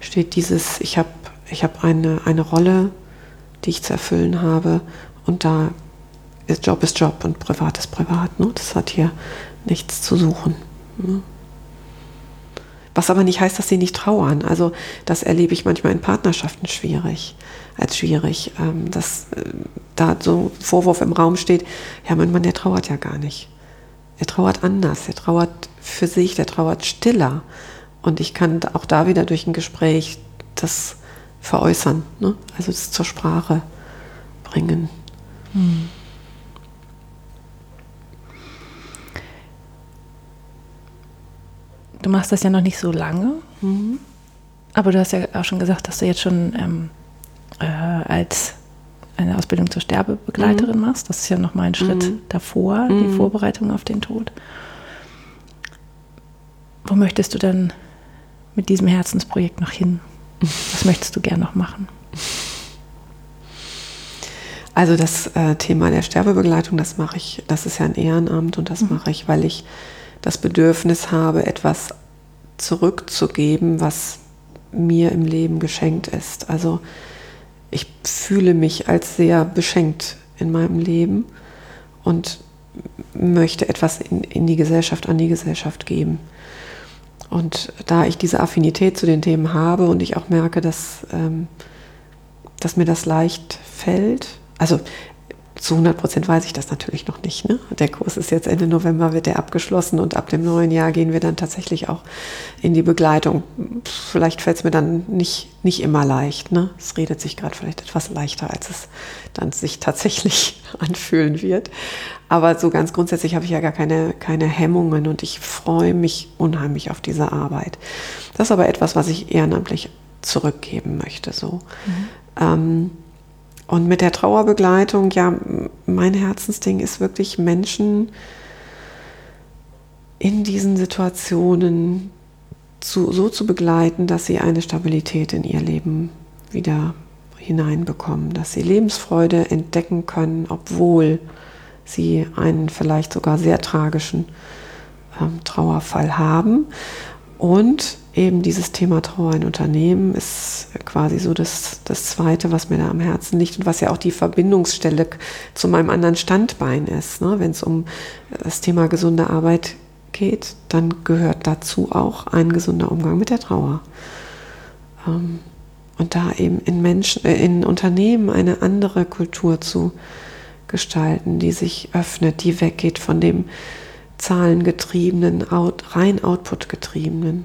steht dieses, ich habe ich hab eine, eine Rolle, die ich zu erfüllen habe und da ist Job ist Job und Privat ist Privat. Ne? Das hat hier nichts zu suchen. Ne? Was aber nicht heißt, dass sie nicht trauern. Also das erlebe ich manchmal in Partnerschaften schwierig, als schwierig, ähm, dass äh, da so Vorwurf im Raum steht, ja, mein Mann, der trauert ja gar nicht. Er trauert anders, er trauert für sich, der trauert stiller. Und ich kann auch da wieder durch ein Gespräch das veräußern, ne? also das zur Sprache bringen. Hm. Du machst das ja noch nicht so lange, mhm. aber du hast ja auch schon gesagt, dass du jetzt schon ähm, äh, als eine Ausbildung zur Sterbebegleiterin mhm. machst. Das ist ja noch mal ein Schritt mhm. davor, die mhm. Vorbereitung auf den Tod. Wo möchtest du dann mit diesem Herzensprojekt noch hin? Was möchtest du gern noch machen? Also das äh, Thema der Sterbebegleitung, das mache ich, das ist ja ein Ehrenamt und das mhm. mache ich, weil ich das Bedürfnis habe, etwas zurückzugeben, was mir im Leben geschenkt ist. Also ich fühle mich als sehr beschenkt in meinem Leben und möchte etwas in, in die Gesellschaft, an die Gesellschaft geben. Und da ich diese Affinität zu den Themen habe und ich auch merke, dass, ähm, dass mir das leicht fällt, also zu 100 Prozent weiß ich das natürlich noch nicht. Ne? Der Kurs ist jetzt Ende November, wird der abgeschlossen und ab dem neuen Jahr gehen wir dann tatsächlich auch in die Begleitung. Vielleicht fällt es mir dann nicht, nicht immer leicht. Ne? Es redet sich gerade vielleicht etwas leichter, als es dann sich tatsächlich anfühlen wird. Aber so ganz grundsätzlich habe ich ja gar keine, keine Hemmungen und ich freue mich unheimlich auf diese Arbeit. Das ist aber etwas, was ich ehrenamtlich zurückgeben möchte. So. Mhm. Ähm, und mit der Trauerbegleitung, ja, mein Herzensding ist wirklich Menschen in diesen Situationen zu, so zu begleiten, dass sie eine Stabilität in ihr Leben wieder hineinbekommen, dass sie Lebensfreude entdecken können, obwohl sie einen vielleicht sogar sehr tragischen ähm, Trauerfall haben. Und eben dieses Thema Trauer in Unternehmen ist quasi so das, das Zweite, was mir da am Herzen liegt und was ja auch die Verbindungsstelle zu meinem anderen Standbein ist. Ne? Wenn es um das Thema gesunde Arbeit geht, dann gehört dazu auch ein gesunder Umgang mit der Trauer. Ähm, und da eben in Menschen, äh, in Unternehmen eine andere Kultur zu gestalten, die sich öffnet, die weggeht von dem zahlengetriebenen, rein Output-getriebenen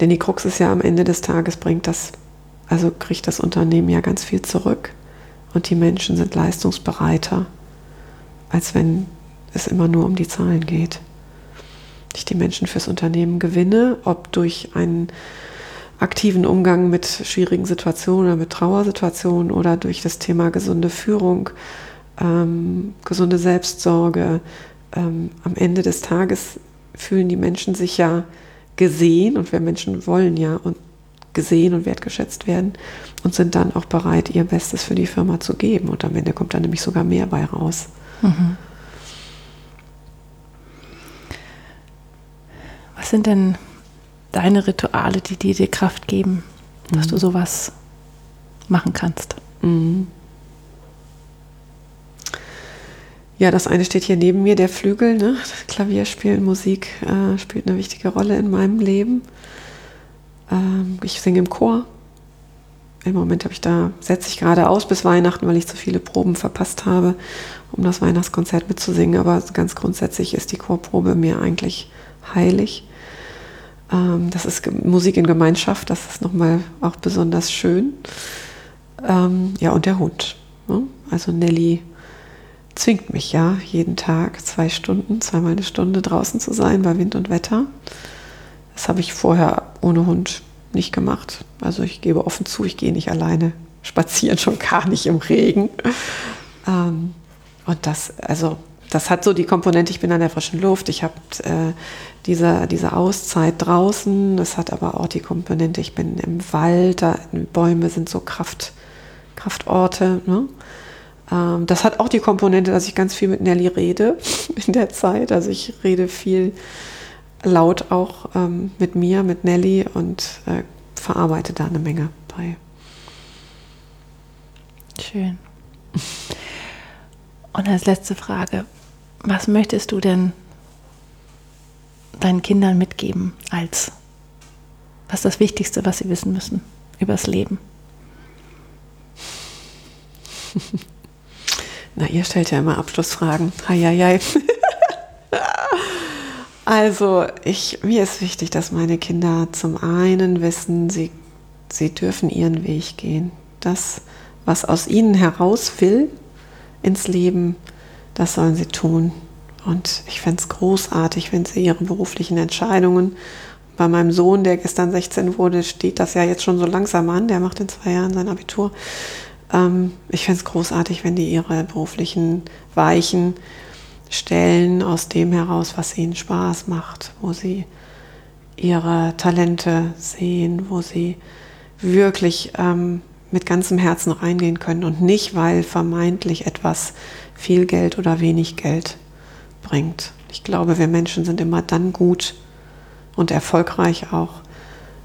denn die Krux ist ja am Ende des Tages bringt das, also kriegt das Unternehmen ja ganz viel zurück und die Menschen sind leistungsbereiter, als wenn es immer nur um die Zahlen geht. Ich die Menschen fürs Unternehmen gewinne, ob durch einen aktiven Umgang mit schwierigen Situationen oder mit Trauersituationen oder durch das Thema gesunde Führung, ähm, gesunde Selbstsorge. Ähm, am Ende des Tages fühlen die Menschen sich ja gesehen und wir Menschen wollen ja und gesehen und wertgeschätzt werden und sind dann auch bereit, ihr Bestes für die Firma zu geben. Und am Ende kommt dann nämlich sogar mehr bei raus. Mhm. Was sind denn deine Rituale, die dir die Kraft geben, dass mhm. du sowas machen kannst? Mhm. Ja, das eine steht hier neben mir, der Flügel. Ne? Klavierspielen, Musik äh, spielt eine wichtige Rolle in meinem Leben. Ähm, ich singe im Chor. Im Moment habe ich da, setze ich gerade aus bis Weihnachten, weil ich zu viele Proben verpasst habe, um das Weihnachtskonzert mitzusingen. Aber ganz grundsätzlich ist die Chorprobe mir eigentlich heilig. Ähm, das ist Musik in Gemeinschaft, das ist nochmal auch besonders schön. Ähm, ja, und der Hund. Ne? Also Nelly zwingt mich ja jeden Tag zwei Stunden, zweimal eine Stunde draußen zu sein bei Wind und Wetter. Das habe ich vorher ohne Hund nicht gemacht. Also ich gebe offen zu, ich gehe nicht alleine spazieren, schon gar nicht im Regen. Ähm, und das, also das hat so die Komponente, ich bin an der frischen Luft, ich habe äh, diese, diese Auszeit draußen, das hat aber auch die Komponente, ich bin im Wald, da, Bäume sind so Kraft, Kraftorte. Ne? Ähm, das hat auch die Komponente, dass ich ganz viel mit Nelly rede in der Zeit. Also ich rede viel laut auch ähm, mit mir, mit Nelly und äh, verarbeite da eine Menge bei. Schön. Und als letzte Frage, was möchtest du denn deinen Kindern mitgeben als, was ist das Wichtigste, was sie wissen müssen übers Leben? Na, ihr stellt ja immer Abschlussfragen. Heieiei. Also, ich, mir ist wichtig, dass meine Kinder zum einen wissen, sie, sie dürfen ihren Weg gehen. Das, was aus ihnen heraus will ins Leben, das sollen sie tun. Und ich fände es großartig, wenn sie ihre beruflichen Entscheidungen, bei meinem Sohn, der gestern 16 wurde, steht das ja jetzt schon so langsam an, der macht in zwei Jahren sein Abitur. Ähm, ich fände es großartig, wenn die ihre beruflichen Weichen stellen aus dem heraus, was ihnen Spaß macht, wo sie ihre Talente sehen, wo sie wirklich ähm, mit ganzem Herzen reingehen können und nicht, weil vermeintlich etwas viel Geld oder wenig Geld bringt. Ich glaube, wir Menschen sind immer dann gut und erfolgreich auch.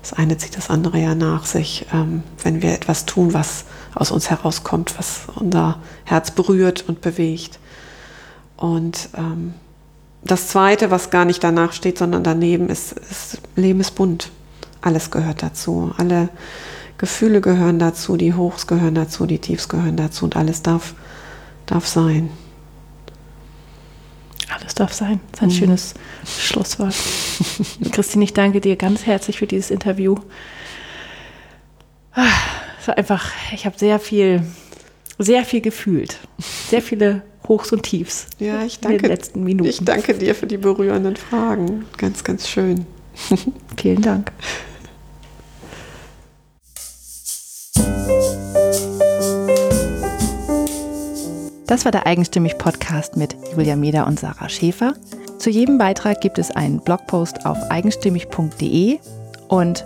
Das eine zieht das andere ja nach sich, ähm, wenn wir etwas tun, was aus uns herauskommt, was unser Herz berührt und bewegt. Und ähm, das Zweite, was gar nicht danach steht, sondern daneben, ist, ist, Leben ist bunt. Alles gehört dazu. Alle Gefühle gehören dazu, die Hochs gehören dazu, die Tiefs gehören dazu und alles darf, darf sein. Alles darf sein. Das ist ein mhm. schönes Schlusswort. Christine, ich danke dir ganz herzlich für dieses Interview. Es war einfach, ich habe sehr viel, sehr viel gefühlt. Sehr viele Hochs und Tiefs. Ja, ich danke, in den letzten Minuten. ich danke dir für die berührenden Fragen. Ganz, ganz schön. Vielen Dank. Das war der Eigenstimmig-Podcast mit Julia Meder und Sarah Schäfer. Zu jedem Beitrag gibt es einen Blogpost auf eigenstimmig.de und